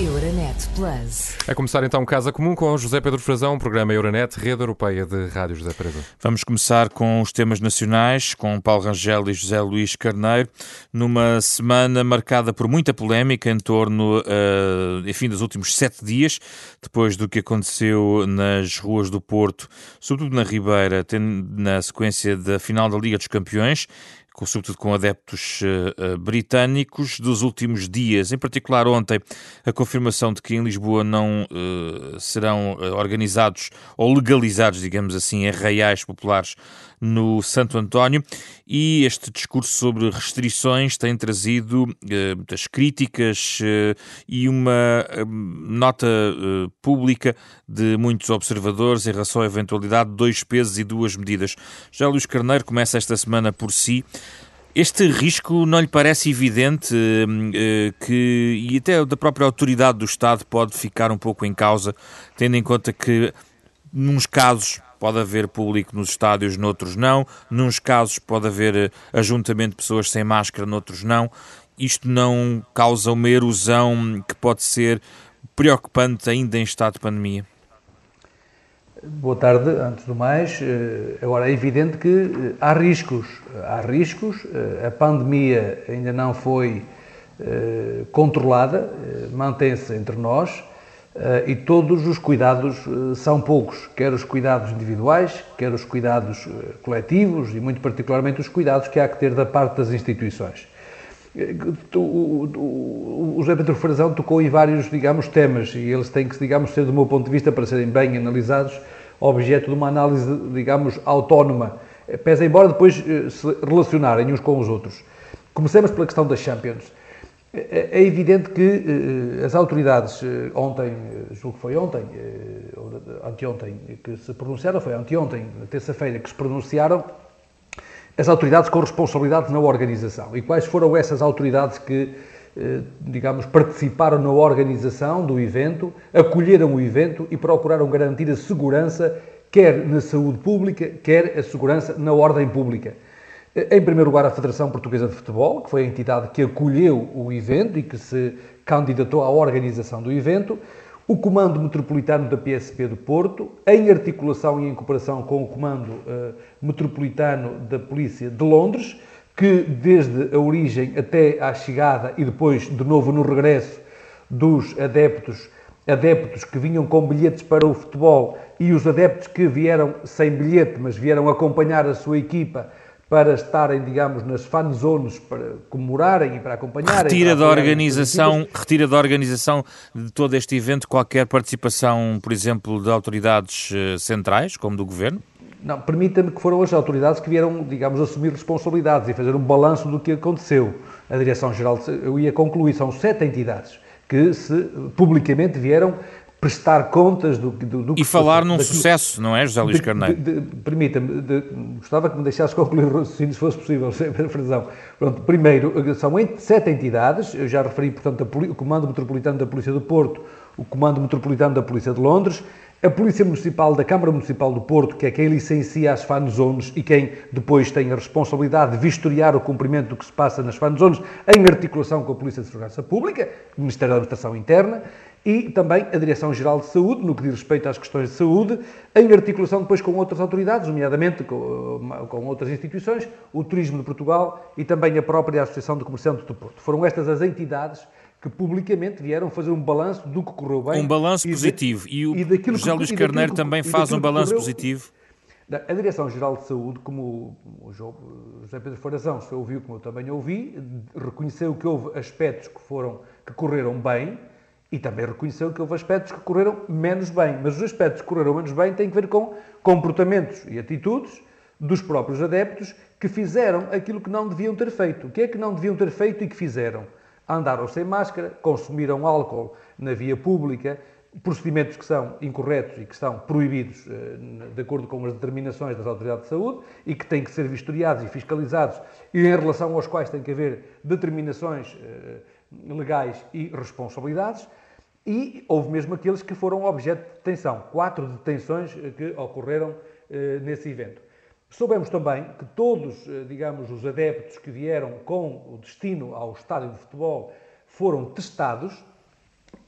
Euronet Plus. A começar então Casa Comum com José Pedro Frazão, programa Euronet, rede europeia de rádios José Pedro. Vamos começar com os temas nacionais, com Paulo Rangel e José Luís Carneiro, numa semana marcada por muita polémica em torno, uh, enfim, dos últimos sete dias, depois do que aconteceu nas ruas do Porto, sobretudo na Ribeira, na sequência da final da Liga dos Campeões, com, sobretudo com adeptos uh, britânicos dos últimos dias, em particular ontem, a confirmação de que em Lisboa não uh, serão organizados ou legalizados, digamos assim, arraiais populares no Santo António e este discurso sobre restrições tem trazido uh, muitas críticas uh, e uma uh, nota pública de muitos observadores em relação à eventualidade de dois pesos e duas medidas. Já Luís Carneiro começa esta semana por si. Este risco não lhe parece evidente que, e até da própria autoridade do Estado pode ficar um pouco em causa, tendo em conta que, nos casos pode haver público nos estádios, noutros não. Nos casos pode haver eh, ajuntamento de pessoas sem máscara, noutros não. Isto não causa uma erosão que pode ser preocupante ainda em estado de pandemia? Boa tarde, antes do mais. Eh, agora, é evidente que eh, há riscos. Há riscos. A pandemia ainda não foi controlada, mantém-se entre nós e todos os cuidados uh, são poucos, quer os cuidados individuais, quer os cuidados uh, coletivos e, muito particularmente, os cuidados que há que ter da parte das instituições. O José Pedro Frazão tocou em vários, digamos, temas e eles têm que, digamos, ser, do meu ponto de vista, para serem bem analisados, objeto de uma análise, digamos, autónoma, pese embora depois se relacionarem uns com os outros. Comecemos pela questão das Champions. É, é evidente que eh, as autoridades eh, ontem, eh, julgo que foi ontem, anteontem, que se pronunciaram, foi anteontem, terça-feira, que se pronunciaram, as autoridades com responsabilidade na organização. E quais foram essas autoridades que, digamos, participaram na organização do evento, acolheram o evento e procuraram garantir a segurança, quer na saúde pública, quer a segurança na ordem pública. Em primeiro lugar, a Federação Portuguesa de Futebol, que foi a entidade que acolheu o evento e que se candidatou à organização do evento, o Comando Metropolitano da PSP do Porto, em articulação e em cooperação com o Comando uh, Metropolitano da Polícia de Londres, que desde a origem até à chegada e depois de novo no regresso dos adeptos, adeptos que vinham com bilhetes para o futebol e os adeptos que vieram sem bilhete, mas vieram acompanhar a sua equipa para estarem, digamos, nas fan zones para comemorarem e para acompanharem. Retira da organização, retira da organização de todo este evento qualquer participação, por exemplo, de autoridades eh, centrais, como do governo? Não, permita-me que foram as autoridades que vieram, digamos, assumir responsabilidades e fazer um balanço do que aconteceu. A Direção-Geral, eu ia concluir, são sete entidades que se publicamente vieram prestar contas do, do, do E falar num daquilo, sucesso, não é, José Luís Carneiro? Permita-me, gostava que me deixasse concluir o raciocínio, se fosse possível, sem razão. Pronto, primeiro, são sete entidades, eu já referi, portanto, o Comando Metropolitano da Polícia do Porto, o Comando Metropolitano da Polícia de Londres, a Polícia Municipal da Câmara Municipal do Porto, que é quem licencia as fan zones e quem depois tem a responsabilidade de vistoriar o cumprimento do que se passa nas fan zones, em articulação com a Polícia de Segurança Pública, o Ministério da Administração Interna, e também a Direção-Geral de Saúde, no que diz respeito às questões de saúde, em articulação depois com outras autoridades, nomeadamente com, com outras instituições, o Turismo de Portugal e também a própria Associação de Comerciantes do Porto. Foram estas as entidades que publicamente vieram fazer um balanço do que correu bem. Um balanço positivo. E o e José Luís Carneiro também faz um balanço positivo. A Direção-Geral de Saúde, como o José Pedro Forazão se ouviu, como eu também ouvi, reconheceu que houve aspectos que, foram, que correram bem, e também reconheceu que houve aspectos que correram menos bem, mas os aspectos que correram menos bem têm que ver com comportamentos e atitudes dos próprios adeptos que fizeram aquilo que não deviam ter feito. O que é que não deviam ter feito e que fizeram? Andaram sem máscara, consumiram álcool na via pública, procedimentos que são incorretos e que estão proibidos eh, de acordo com as determinações das autoridades de saúde e que têm que ser vistoriados e fiscalizados e em relação aos quais tem que haver determinações eh, legais e responsabilidades e houve mesmo aqueles que foram objeto de detenção. Quatro detenções eh, que ocorreram eh, nesse evento. Soubemos também que todos, eh, digamos, os adeptos que vieram com o destino ao estádio de futebol foram testados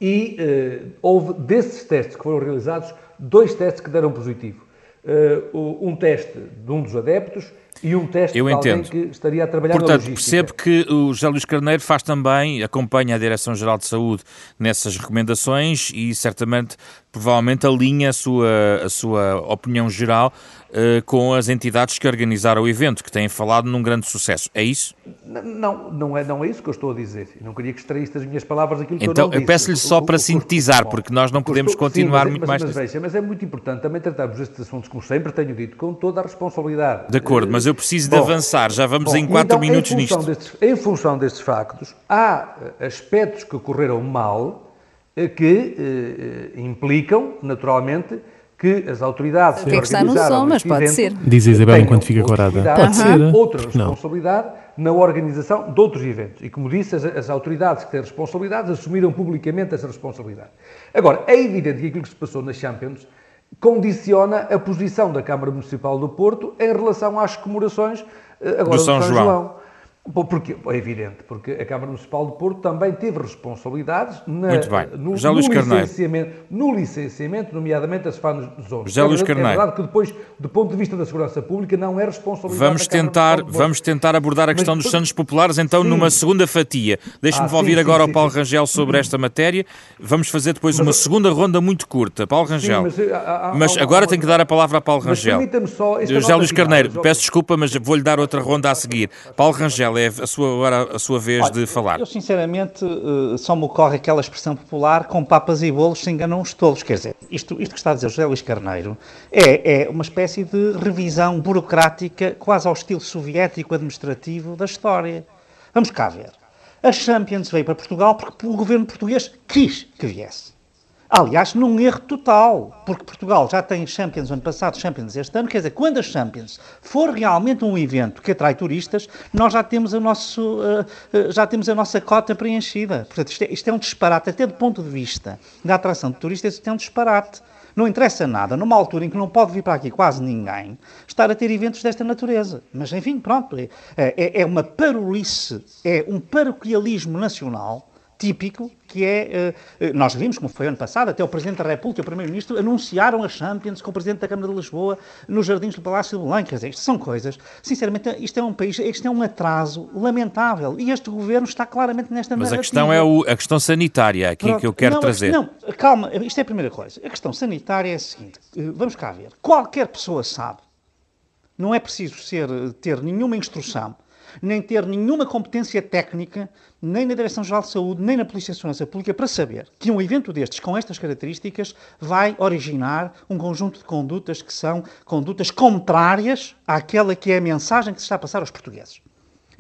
e uh, houve desses testes que foram realizados, dois testes que deram positivo. Uh, um teste de um dos adeptos e um teste Eu de entendo. alguém que estaria a trabalhar Portanto, na logística. percebo que o José Luís Carneiro faz também, acompanha a Direção-Geral de Saúde nessas recomendações e certamente, provavelmente, alinha a sua, a sua opinião geral uh, com as entidades que organizaram o evento, que têm falado num grande sucesso. É isso? Não, não é, não é isso que eu estou a dizer. Eu não queria que extraísse das minhas palavras aquilo que então, eu não disse. eu peço-lhe só O- para o- o- sintetizar, bom, porque nós não o podemos estou- continuar sim, muito mas, mais Mas, veja, mas é muito importante também tratarmos estes assuntos, como sempre tenho dito, com toda a responsabilidade. De acordo, mas eu preciso de Bom, avançar. Já vamos Bom, em quatro então, minutos em nisto. Destes, em função destes factos, há eh, aspectos que ocorreram mal que eh, eh, implicam, naturalmente, que as autoridades que está no som, mas pode evento ser. Diz a Isabel enquanto fica corada. Pode ser. Outra Porque não? responsabilidade na organização de outros eventos. E, como disse, as, as autoridades que têm responsabilidades assumiram publicamente essa responsabilidade. Agora, é evidente que aquilo que se passou na Champions condiciona a posição da Câmara Municipal do Porto em relação às comemorações eh, agora Do São João. Bom, Porque, é evidente, porque a Câmara Municipal do Porto também teve responsabilidades na, Muito bem. no, José Luís no licenciamento, no licenciamento, nomeadamente das fanas de zonas. José Luís é, Carneiro. É verdade que depois, do ponto de vista da segurança pública, não é responsabilidade Vamos tentar, vamos tentar abordar a questão Mas, dos Santos Populares então sim. numa segunda fatia. Deixe-me Ah, ouvir sim, agora sim, o Paulo. Rangel sobre esta matéria. Vamos fazer depois uma segunda ronda muito curta. Paulo Rangel. mas, há- há- Mas há- agora tenho que dar a palavra a Paulo Mas Rangel. permita-me só José Luís Carneiro, peço desculpa, mas vou-lhe dar outra ronda a seguir. Paulo Rangel, é a sua, agora a sua vez de falar. Eu, sinceramente, eh, só me ocorre aquela expressão popular: com papas e bolos se enganam os tolos. Quer dizer, isto, isto que está a dizer José Luís Carneiro é, é uma espécie de revisão burocrática, quase ao estilo soviético administrativo da história. Vamos cá ver. A Champions veio para Portugal porque o governo português quis que viesse. Aliás, num erro total, porque Portugal já tem Champions ano passado, Champions este ano, quer dizer, quando a Champions for realmente um evento que atrai turistas, nós já temos, o nosso, eh, eh, já temos a nossa cota preenchida. Portanto, isto é, isto é um disparate, até do ponto de vista da atração de turistas, isto é um disparate. Não interessa nada, numa altura em que não pode vir para aqui quase ninguém, estar a ter eventos desta natureza. Mas, enfim, pronto, é, é, é uma parolice, é um paroquialismo nacional típico, que é, eh, nós vimos como foi ano passado, até o Presidente da República e o Primeiro-Ministro anunciaram a Champions com o Presidente da Câmara de Lisboa nos jardins do Palácio de Belém, quer dizer, isto são coisas, sinceramente, isto é um país, isto é um atraso lamentável, e este Governo está claramente nesta Mas a questão é o- a questão sanitária aqui Pronto. que eu quero Não, trazer. Não, calma, isto é a primeira coisa. A questão sanitária é a seguinte: eh, vamos cá ver. Qualquer pessoa sabe, não é preciso ser, eh, ter nenhuma instrução, nem ter nenhuma competência técnica, nem na Direção-Geral de Saúde, nem na Polícia de Segurança Pública, para saber que um evento destes, com estas características, vai originar um conjunto de condutas que são condutas contrárias àquela que é a mensagem que se está a passar aos portugueses.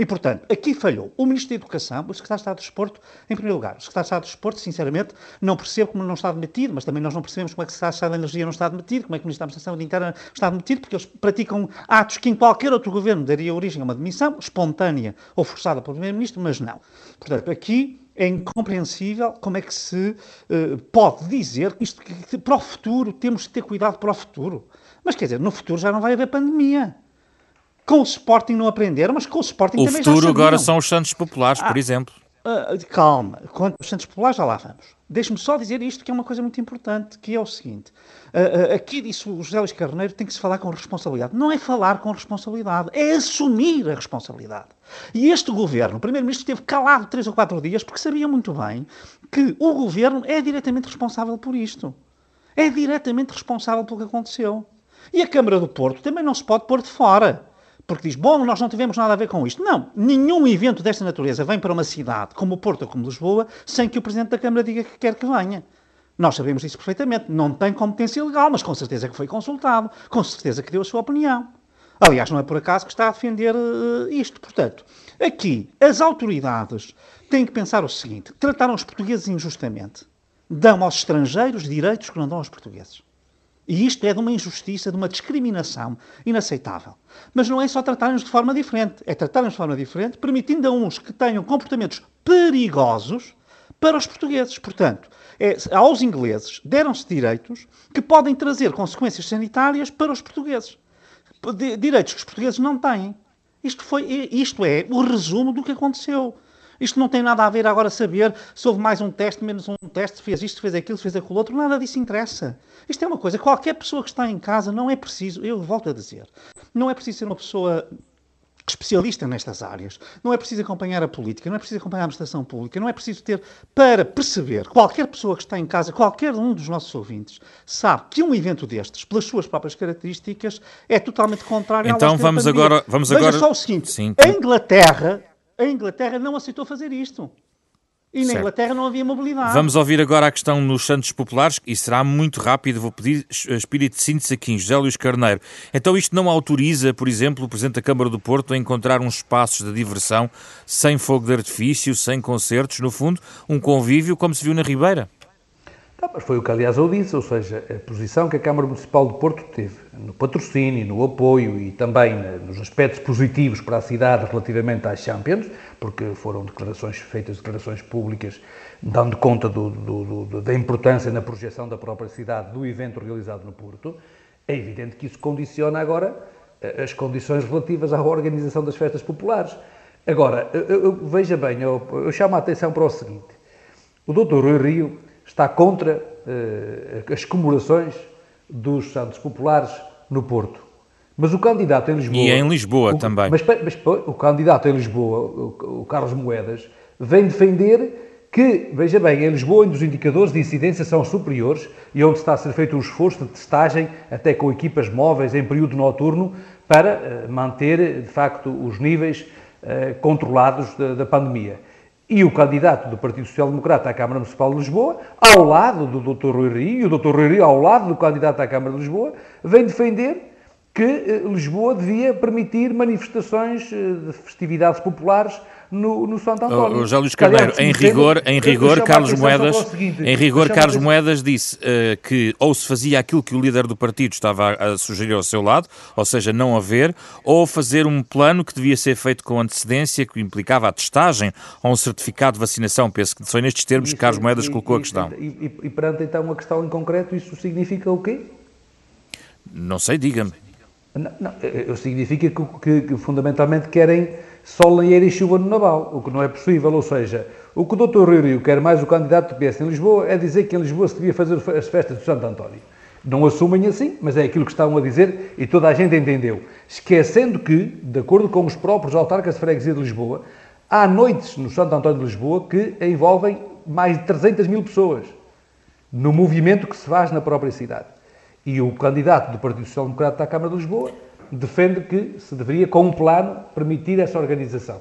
E, portanto, aqui falhou o Ministro da Educação, o Secretário de Estado do Desporto, em primeiro lugar. O Secretário de Estado do Desporto, sinceramente, não percebo como não está demitido, mas também nós não percebemos como é que o Secretário de Estado da Energia não está demitido, como é que o Ministro da Administração Interna está demitido, porque eles praticam atos que em qualquer outro governo daria origem a uma demissão, espontânea ou forçada pelo Primeiro-Ministro, mas não. Portanto, aqui é incompreensível como é que se eh, pode dizer isto que, que para o futuro temos de ter cuidado para o futuro. Mas quer dizer, no futuro já não vai haver pandemia. Com o Sporting não aprenderam, mas com o Sporting O também já futuro agora são os Santos Populares, por exemplo. Ah, calma, quanto aos Santos Populares, já lá vamos. Deixe-me só dizer isto, que é uma coisa muito importante, que é o seguinte. Ah, ah, aqui disse o José Luís Carneiro, tem que se falar com responsabilidade. Não é falar com responsabilidade, é assumir a responsabilidade. E este governo, o Primeiro-Ministro esteve calado três ou quatro dias, porque sabia muito bem que o governo é diretamente responsável por isto. É diretamente responsável pelo que aconteceu. E a Câmara do Porto também não se pode pôr de fora. Porque diz, bom, nós não tivemos nada a ver com isto. Não, nenhum evento desta natureza vem para uma cidade como Porto ou como Lisboa sem que o Presidente da Câmara diga que quer que venha. Nós sabemos isso perfeitamente. Não tem competência legal, mas com certeza que foi consultado, com certeza que deu a sua opinião. Aliás, não é por acaso que está a defender uh, isto. Portanto, aqui, as autoridades têm que pensar o seguinte: trataram os portugueses injustamente. Dão aos estrangeiros direitos que não dão aos portugueses. E isto é de uma injustiça, de uma discriminação inaceitável. Mas não é só tratarem-nos de forma diferente, é tratarem-nos de forma diferente, permitindo a uns que tenham comportamentos perigosos para os portugueses. Portanto, é, aos ingleses deram-se direitos que podem trazer consequências sanitárias para os portugueses. Direitos que os portugueses não têm. Isto, foi, isto é o resumo do que aconteceu. Isto não tem nada a ver agora saber se houve mais um teste, menos um teste, se fez isto, se fez aquilo, se fez aquilo outro. Nada disso interessa. Isto é uma coisa, qualquer pessoa que está em casa não é preciso, eu volto a dizer, não é preciso ser uma pessoa especialista nestas áreas. Não é preciso acompanhar a política, não é preciso acompanhar a administração pública, não é preciso ter para perceber. Qualquer pessoa que está em casa, qualquer um dos nossos ouvintes, sabe que um evento destes, pelas suas próprias características, é totalmente contrário então, vamos agora, vamos Veja agora. só o seguinte: Sim. a Inglaterra, a Inglaterra não aceitou fazer isto. E na certo. Inglaterra não havia mobilidade. Vamos ouvir agora a questão nos Santos Populares e será muito rápido. Vou pedir espírito de síntese aqui, José Luís Carneiro. Então isto não autoriza, por exemplo, o Presidente da Câmara do Porto a encontrar uns espaços de diversão sem fogo de artifício, sem concertos, no fundo, um convívio como se viu na Ribeira? Não, mas foi o que, aliás, eu disse, ou seja, a posição que a Câmara Municipal de Porto teve no patrocínio, no apoio e também nos aspectos positivos para a cidade relativamente às Champions, porque foram declarações feitas, declarações públicas, dando conta do, do, do, da importância na projeção da própria cidade do evento realizado no Porto, é evidente que isso condiciona agora eh, as condições relativas à organização das festas populares. Agora, eu, eu, veja bem, eu, eu chamo a atenção para o seguinte, o Dr. Rui Rio está contra uh, as comemorações dos Santos Populares no Porto. Mas o candidato em Lisboa... E em Lisboa o, também. Mas, mas, o candidato em Lisboa, o, o Carlos Moedas, vem defender que, veja bem, em Lisboa, onde os indicadores de incidência são superiores e onde está a ser feito um esforço de testagem, até com equipas móveis em período noturno, para uh, manter, de facto, os níveis uh, controlados da, da pandemia e o candidato do Partido Social Democrata à Câmara Municipal de Lisboa, ao lado do Dr. Rui Rio, e o Dr. Rui Rio ao lado do candidato à Câmara de Lisboa, vem defender que eh, Lisboa devia permitir manifestações eh, de festividades populares no, no Santo António. Oh, José Luís Carneiro, em rigor, em rigor Carlos Moedas, seguinte, em rigor Carlos Moedas disse uh, que ou se fazia aquilo que o líder do partido estava a, a, sugerir ao seu lado, ou seja, não haver, ou fazer um plano que devia ser feito com antecedência, que implicava a testagem ou um certificado de vacinação. Penso que foi nestes termos isso, que Carlos Moedas e, colocou a questão. E, e, e perante então a questão em concreto, isso significa o quê? Não sei, diga-me. Não, não, significa que, que, que fundamentalmente querem sol, lenheira e chuva no Naval, o que não é possível. Ou seja, o que o Dr. Rui Rio quer mais o candidato do PS em Lisboa é dizer que em Lisboa se devia fazer as festas de Santo António. Não assumem assim, mas é aquilo que estavam a dizer e toda a gente entendeu. Esquecendo que, de acordo com os próprios autarcas de freguesia de Lisboa, há noites no Santo António de Lisboa que envolvem mais de 300 mil pessoas no movimento que se faz na própria cidade. E o candidato do Partido Social Democrata à Câmara de Lisboa defende que se deveria, com um plano, permitir essa organização.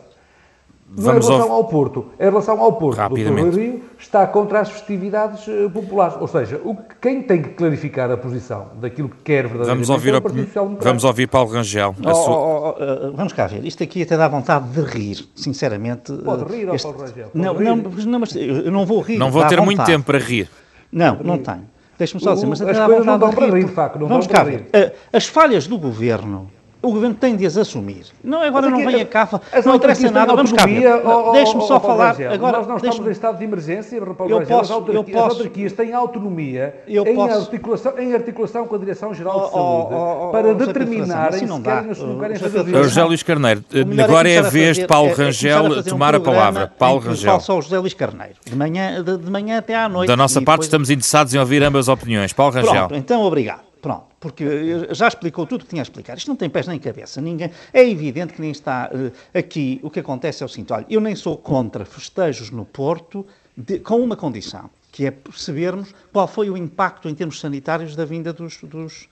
Vamos em relação ao... ao Porto, em relação ao Porto, o Dr. Rio está contra as festividades eh, populares. Ou seja, o que, quem tem que clarificar a posição daquilo que quer verdadeiramente vamos ouvir é o Partido Social Vamos ouvir Paulo Rangel. Oh, sua... oh, oh, oh, vamos cá ver. Isto aqui até dá vontade de rir, sinceramente. Pode rir, este... Paulo Rangel. Pode não, rir. Não, não, mas eu não vou rir. Não vou ter vontade. muito tempo para rir. Não, não tenho. Deixe-me só dizer, mas as coisas não dão para rir, de facto. Vamos cá ver. Eh, as falhas do governo o governo tem de as assumir. Não, agora não venha cá, não interessa nada, vamos cá. Deixe-me só falar. Agora, nós não estamos em estado de emergência, Paulo eu posso, as, autarquias, eu posso, as autarquias têm autonomia eu em, posso, articulação, em articulação com a Direção-Geral de Saúde oh, oh, para determinarem se querem ou se não querem fazer José Luís Carneiro, agora é a vez de Paulo Rangel tomar a palavra. Paulo Rangel. só o José Luís Carneiro, de manhã, de, manhã até à noite. Da nossa parte estamos interessados em ouvir ambas opiniões. Paulo Rangel. Pronto, então obrigado. Pronto, porque já explicou tudo o que tinha a explicar. Isto não tem pés nem cabeça. Ninguém... É evidente que nem está uh, aqui. O que acontece é o seguinte: olha, eu nem sou contra festejos no Porto de, com uma condição, que é percebermos qual foi o impacto em termos sanitários da vinda dos, dos,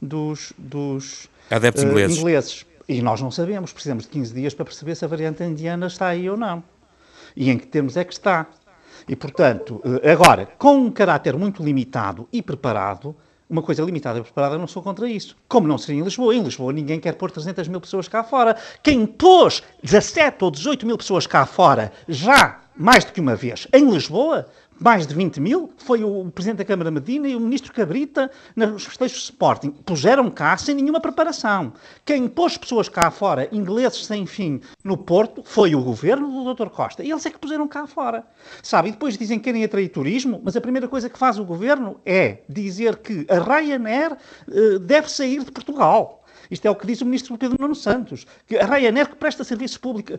dos, dos adeptos uh, ingleses. ingleses. E nós não sabemos, precisamos de 15 dias para perceber se a variante indiana está aí ou não. E em que termos é que está. E, portanto, eh, agora, com um caráter muito limitado e preparado, uma coisa limitada e preparada, não sou contra isso. Como não seria em Lisboa. Em Lisboa ninguém quer pôr 300 mil pessoas cá fora. Quem pôs 17 ou 18 mil pessoas cá fora já mais do que uma vez em Lisboa mais de 20 mil, foi o Presidente da Câmara Medina e o Ministro Cabrita nos festejos de Sporting. Puseram cá sem nenhuma preparação. Quem pôs pessoas cá fora, ingleses sem fim, no Porto, foi o governo do Dr. Costa. E eles é que puseram cá fora. Sabe? E depois dizem que querem atrair turismo, mas a primeira coisa que faz o governo é dizer que a Ryanair uh, deve sair de Portugal. Isto é o que diz o ministro Pedro Nuno Santos. Que a Ryanair que presta serviço público,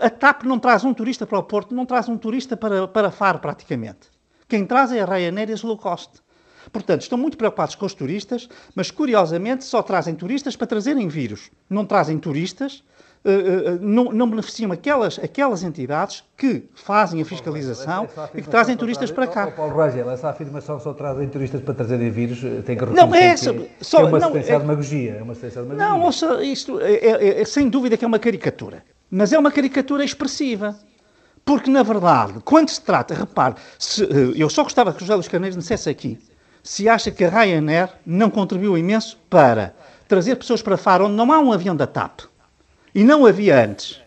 a TAP não traz um turista para o Porto, não traz um turista para, para Faro, praticamente. Quem traz é a Ryanair e a low cost. Portanto, estão muito preocupados com os turistas, mas curiosamente só trazem turistas para trazerem vírus. Não trazem turistas Uh, uh, não, não, beneficiam aquelas, aquelas entidades que fazem a fiscalização essa, essa e que trazem turistas traz, para cá. Oh, Paulo Rangel, essa afirmação só trazem turistas para trazerem vírus tem que não, é, essa, que, só, que é uma não, é, de demagogia. É uma demagogia. Não, ouça, isto é, é, é, sem dúvida que é uma caricatura. Mas é uma caricatura expressiva. Porque, na verdade, quando se trata, repare, se, eu só gostava que o José Luís Carneiro dissesse aqui se acha que a Ryanair não contribuiu imenso para trazer pessoas para Faro onde não há um avião da TAP. E não havia antes.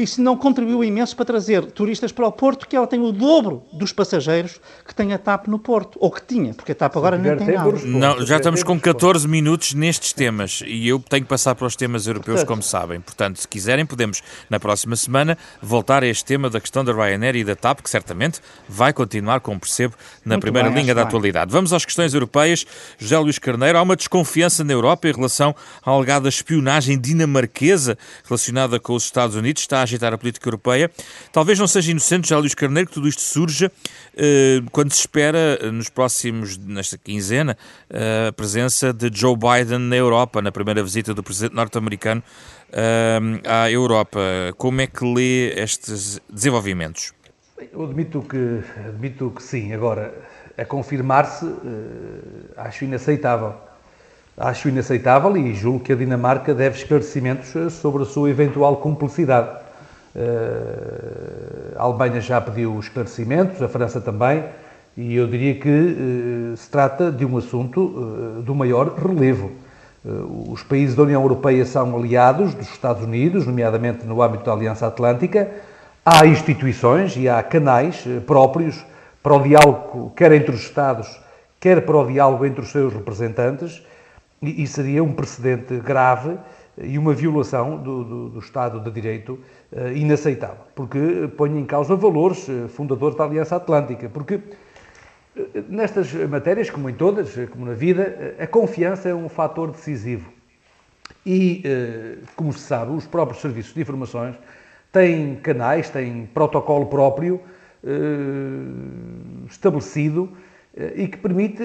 Isso não contribuiu imenso para trazer turistas para o Porto, que ela tem o dobro dos passageiros que tem a TAP no Porto. Ou que tinha, porque a TAP agora nem tem nada. Não, já estamos com 14 minutos nestes temas e eu tenho que passar para os temas europeus, como sabem. Portanto, se quiserem, podemos, na próxima semana, voltar a este tema da questão da Ryanair e da TAP, que certamente vai continuar, como percebo, na Muito primeira bem, linha da bem. atualidade. Vamos às questões europeias. José Luís Carneiro, há uma desconfiança na Europa em relação à alegada espionagem dinamarquesa relacionada com os Estados Unidos. Está a agitar a política europeia. Talvez não seja inocente, já Luís Carneiro, que tudo isto surja eh, quando se espera, eh, nos próximos, nesta quinzena, eh, a presença de Joe Biden na Europa, na primeira visita do presidente norte-americano à Europa. Como é que lê estes desenvolvimentos? Eu admito que, admito que sim. Agora, a confirmar-se, acho inaceitável. Acho inaceitável e julgo que a Dinamarca deve esclarecimentos sobre a sua eventual cumplicidade. Uh, a Alemanha já pediu esclarecimentos, a França também, e eu diria que uh, se trata de um assunto uh, do maior relevo. os países da União Europeia são aliados dos Estados Unidos, nomeadamente no âmbito da Aliança Atlântica. Há instituições e há canais próprios para o diálogo, quer entre os Estados, quer para o diálogo entre os seus representantes, e seria um precedente grave e uma violação do, do, do Estado de Direito uh, inaceitável, porque põe em causa valores uh, fundadores da Aliança Atlântica, porque uh, nestas matérias, como em todas, como na vida, a confiança é um fator decisivo. E, como se sabe, os próprios serviços de informações têm canais, têm protocolo próprio estabelecido e que permite,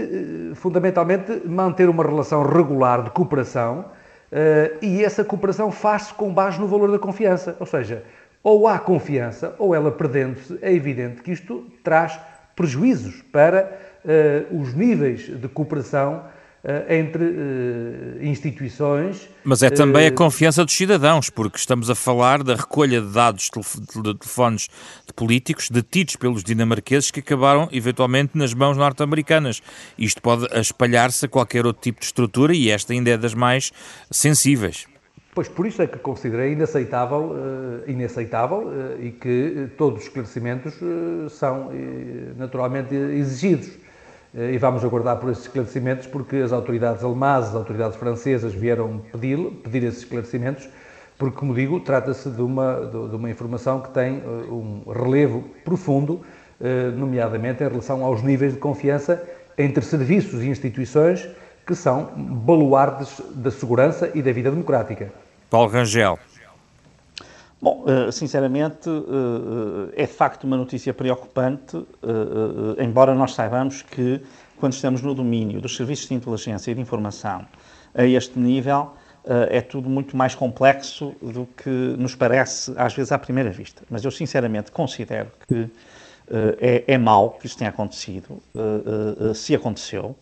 fundamentalmente, manter uma relação regular de cooperação Uh, e essa cooperação faz-se com base no valor da confiança. Ou seja, ou há confiança, ou ela perdendo-se, é evidente que isto traz prejuízos para uh, os níveis de cooperação entre instituições. Mas é também a confiança dos cidadãos, porque estamos a falar da recolha de dados de telefones de políticos detidos pelos dinamarqueses que acabaram eventualmente nas mãos norte-americanas. Isto pode espalhar-se a qualquer outro tipo de estrutura e esta ainda é das mais sensíveis. Pois por isso é que considerei inaceitável, inaceitável e que todos os esclarecimentos são naturalmente exigidos. E vamos aguardar por esses esclarecimentos porque as autoridades alemãs, as autoridades francesas vieram pedir, pedir esses esclarecimentos porque, como digo, trata-se de uma, de uma informação que tem um relevo profundo, nomeadamente em relação aos níveis de confiança entre serviços e instituições que são baluardes da segurança e da vida democrática. Paulo Rangel. Bom, eh, sinceramente, eh, eh, é de facto uma notícia preocupante, embora nós saibamos que, quando estamos no domínio dos serviços de inteligência e de informação a este nível, é tudo muito mais complexo do que nos parece, às vezes, à primeira vista. Mas eu, sinceramente, considero que é, é que isto tenha acontecido, se aconteceu,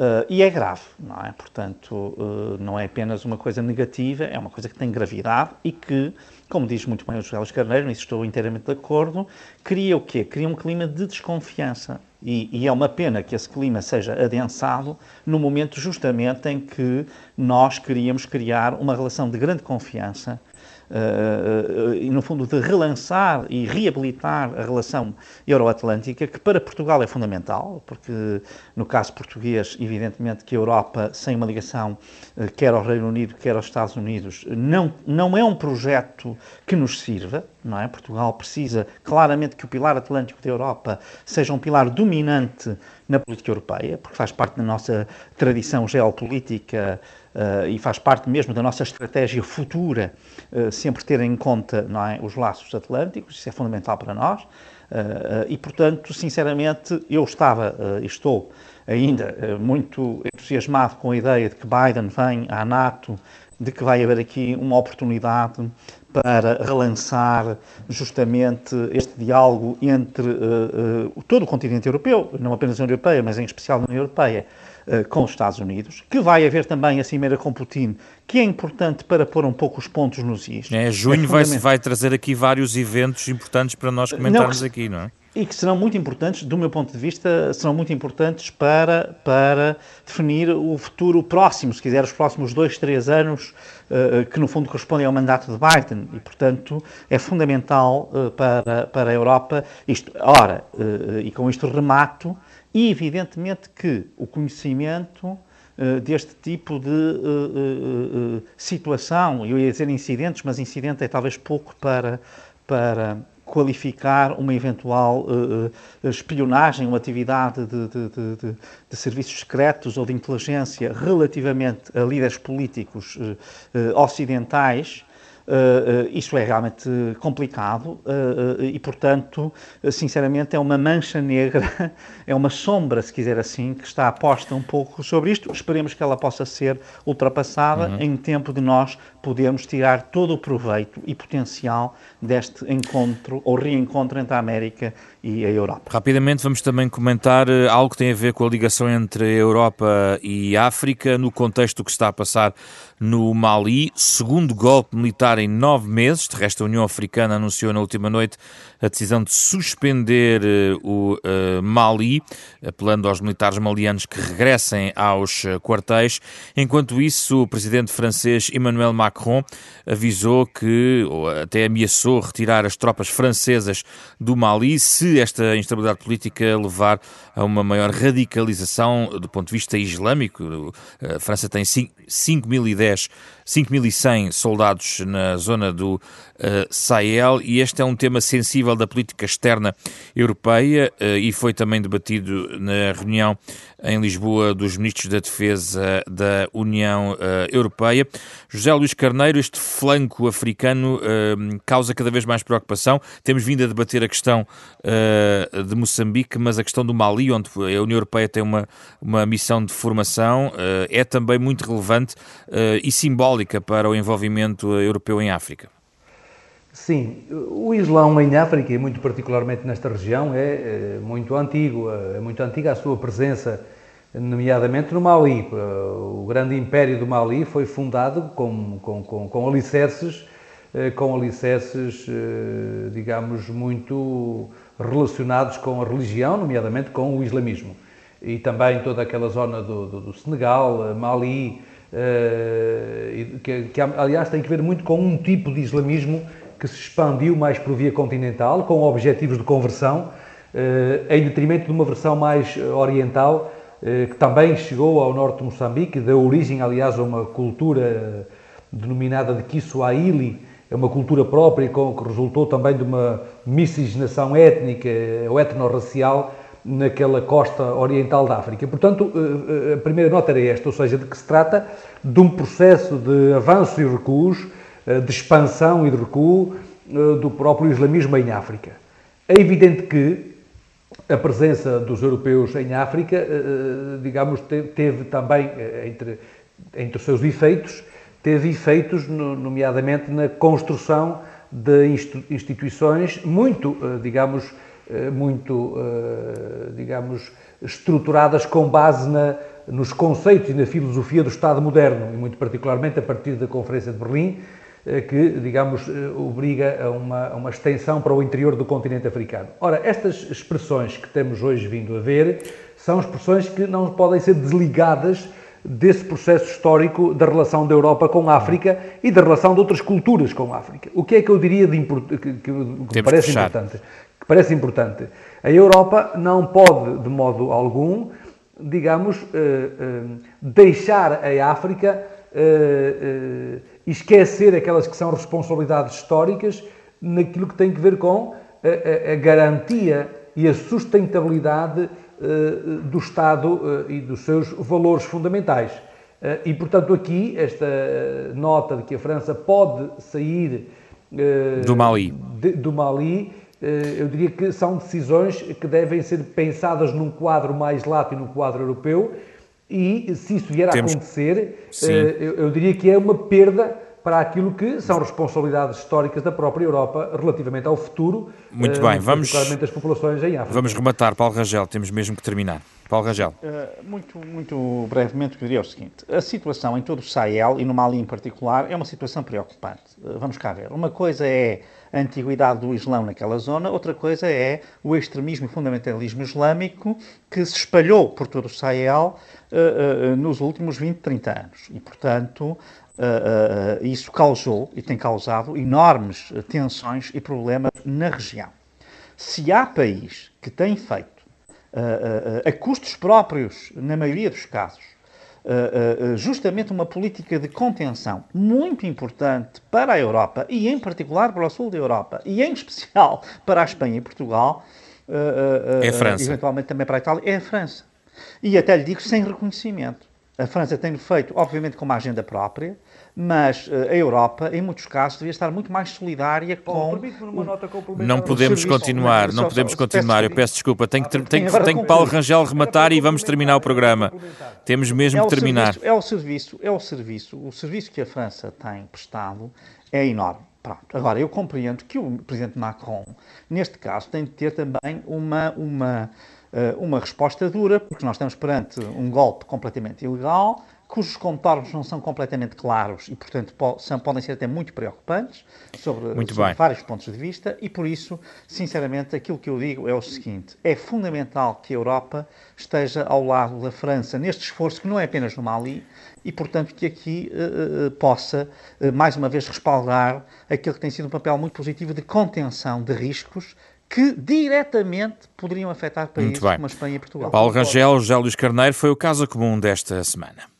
Uh, e é grave, não é? Portanto, uh, não é apenas uma coisa negativa, é uma coisa que tem gravidade e que, como diz muito bem o José Luís Carneiro, nisso estou inteiramente de acordo, cria o quê? Cria um clima de desconfiança. E, e, é uma pena que esse clima seja adensado no momento justamente em que nós queríamos criar uma relação de grande confiança uh, e, no fundo, de relançar e reabilitar a relação euroatlântica, que para Portugal é fundamental, porque no caso português, evidentemente que a Europa, sem uma ligação quer ao Reino Unido, quer aos Estados Unidos, não, não é um projeto que nos sirva, não é? Portugal precisa claramente que o pilar atlântico da Europa seja um pilar dominante na política europeia, porque faz parte da nossa tradição geopolítica uh, e faz parte mesmo da nossa estratégia futura, uh, sempre ter em conta é, os laços atlânticos, isso é fundamental para nós. Uh, e, portanto, sinceramente, eu estava estou ainda muito entusiasmado com a ideia de que Biden vem à NATO, de que vai haver aqui uma oportunidade para relançar justamente este diálogo entre uh, uh, todo o continente europeu, não apenas a União Europeia, mas em especial a União Europeia, uh, com os Estados Unidos, que vai haver também a cimeira com Putin, que é importante para pôr um pouco os pontos nos is. É, junho é vai, vai trazer aqui vários eventos importantes para nós comentarmos não, aqui, não é? e que serão muito importantes, do meu ponto de vista, serão muito importantes para, para definir o futuro próximo, se quiser, os próximos dois, três anos, uh, que no fundo correspondem ao mandato de Biden. E, portanto, é fundamental uh, para, para a Europa isto. Ora, uh, e com isto remato, e evidentemente que o conhecimento deste tipo de situação, eu ia dizer incidentes, mas incidente é talvez pouco para, para qualificar uma eventual uh, espionagem, uma atividade de, de, de, de, serviços secretos ou de inteligência relativamente a líderes políticos uh, ocidentais. Uh, isso é realmente complicado uh, e, portanto, sinceramente, é uma mancha negra, é uma sombra, se quiser assim, que está aposta um pouco sobre isto. Esperemos que ela possa ser ultrapassada uhum. em tempo de nós podermos tirar todo o proveito e potencial deste encontro ou reencontro entre a América e a Europa. Rapidamente vamos também comentar algo que tem a ver com a ligação entre a Europa e a África no contexto do que está a passar no Mali, segundo golpe militar em nove meses. De resto, a União Africana anunciou na última noite a decisão de suspender uh, o uh, Mali, apelando aos militares malianos que regressem aos quartéis. Enquanto isso, o presidente francês Emmanuel Macron avisou que, ou até ameaçou retirar as tropas francesas do Mali se esta instabilidade política levar a uma maior radicalização do ponto de vista islâmico. A França tem 5.010 5.100 soldados na zona do uh, Sahel e este é um tema sensível da política externa europeia uh, e foi também debatido na reunião em Lisboa dos ministros da Defesa da União uh, Europeia. José Luís Carneiro, este flanco africano causa cada vez mais preocupação. Temos vindo a debater a questão de Moçambique, mas a questão do Mali, onde a União Europeia tem uma, uma missão de formação, é também muito relevante e simbólica para o envolvimento europeu em África? Sim, o Islão em África, e muito particularmente nesta região, é, é muito antigo, é muito antiga a sua presença, nomeadamente no Mali. O grande império do Mali foi fundado com, com, com, com alicerces, eh, com alicerces, eh, digamos, muito relacionados com a religião, nomeadamente com o islamismo. E também toda aquela zona do, do, do Senegal, Mali, eh, que, que, aliás tem que ver muito com um tipo de islamismo que se expandiu mais por via continental, com objetivos de conversão, eh, em detrimento de uma versão mais oriental, eh, que também chegou ao norte de Moçambique, deu origem, aliás, a uma cultura denominada de Kiswahili, é uma cultura própria que resultou também de uma miscigenação étnica ou etnorracial naquela costa oriental da África. Portanto, eh, eh, a primeira nota era esta, ou seja, de que se trata de um processo de avanço e recuos, eh, de expansão e de recuo do próprio islamismo em África. É evidente que a presença dos europeus em África, digamos, teve também, entre, entre os seus efeitos, teve efeitos, nomeadamente, na construção de instituições muito, digamos, muito, eh, digamos, estruturadas com base na, nos conceitos e na filosofia do Estado moderno, e muito particularmente a partir da Conferência de Berlim, eh, que, digamos, obriga a uma, a uma extensão para o interior do continente africano. Ora, estas expressões que temos hoje vindo a ver são expressões que não podem ser desligadas desse processo histórico da relação da Europa com a África e da relação de outras culturas com a África. O que é que eu diria de que, que, que parece importante? Parece importante. A Europa não pode, de modo algum, digamos, uh, uh, deixar a África uh, esquecer aquelas que são responsabilidades históricas naquilo que tem que ver com a, garantia e a sustentabilidade do Estado e dos seus valores fundamentais. E, portanto, aqui, esta nota de que a França pode sair do Mali, de, do Mali eh, eu diria que são decisões que devem ser pensadas num quadro mais lato e num quadro europeu, e se isso vier a Temos... acontecer, eh, eu, eu diria que é uma perda para aquilo que são responsabilidades históricas da própria Europa relativamente ao futuro, Muito bem, vamos, particularmente das populações em África. Vamos rematar, Paulo Rangel, temos mesmo que terminar. Paulo Rangel. Uh, muito, muito brevemente, eu diria o seguinte: a situação em todo o Sahel e no Mali em particular é uma situação preocupante. Uh, vamos cá ver. Uma coisa é a antiguidade do Islão naquela zona, outra coisa é o extremismo e fundamentalismo islâmico que se espalhou por todo o Sahel uh, nos últimos 20, 30 anos. E, portanto, Uh, uh, isso causou e tem causado enormes tensões e problemas na região. Se há país que tem feito uh, a custos próprios, na maioria dos casos, justamente uma política de contenção muito importante para a Europa e, em particular, para o sul da Europa e, em especial, para a Espanha e Portugal, é a França. eventualmente também para a Itália, é a França. E até lhe digo sem reconhecimento. A França tem feito, obviamente, com uma agenda própria, mas uh, a Europa, em muitos casos, devia estar muito mais solidária com. Não podemos continuar, não podemos continuar. Eu peço desculpa, tenho que, tenho, tenho que Paulo Rangel rematar e vamos terminar o programa. Temos mesmo é que terminar. É o serviço, é o serviço. O serviço que a França tem prestado é enorme. Pronto. Agora, eu compreendo que o Presidente Macron, neste caso, tem de ter também uma, uma eh, uma resposta dura, porque nós estamos perante um golpe completamente ilegal, cujos contornos não são completamente claros e, portanto, são, podem ser até muito preocupantes sobre, muito sobre vários pontos de vista, e por isso, sinceramente, aquilo que eu digo é o seguinte: é fundamental que a Europa esteja ao lado da França neste esforço, que não é apenas no Mali, e, portanto, que aqui uh, possa, uh, mais uma vez, respaldar aquilo que tem sido um papel muito positivo de contenção de riscos que diretamente poderiam afetar países como a Espanha e Portugal. Paulo Rangel, José Luís Carneiro foi o caso comum desta semana.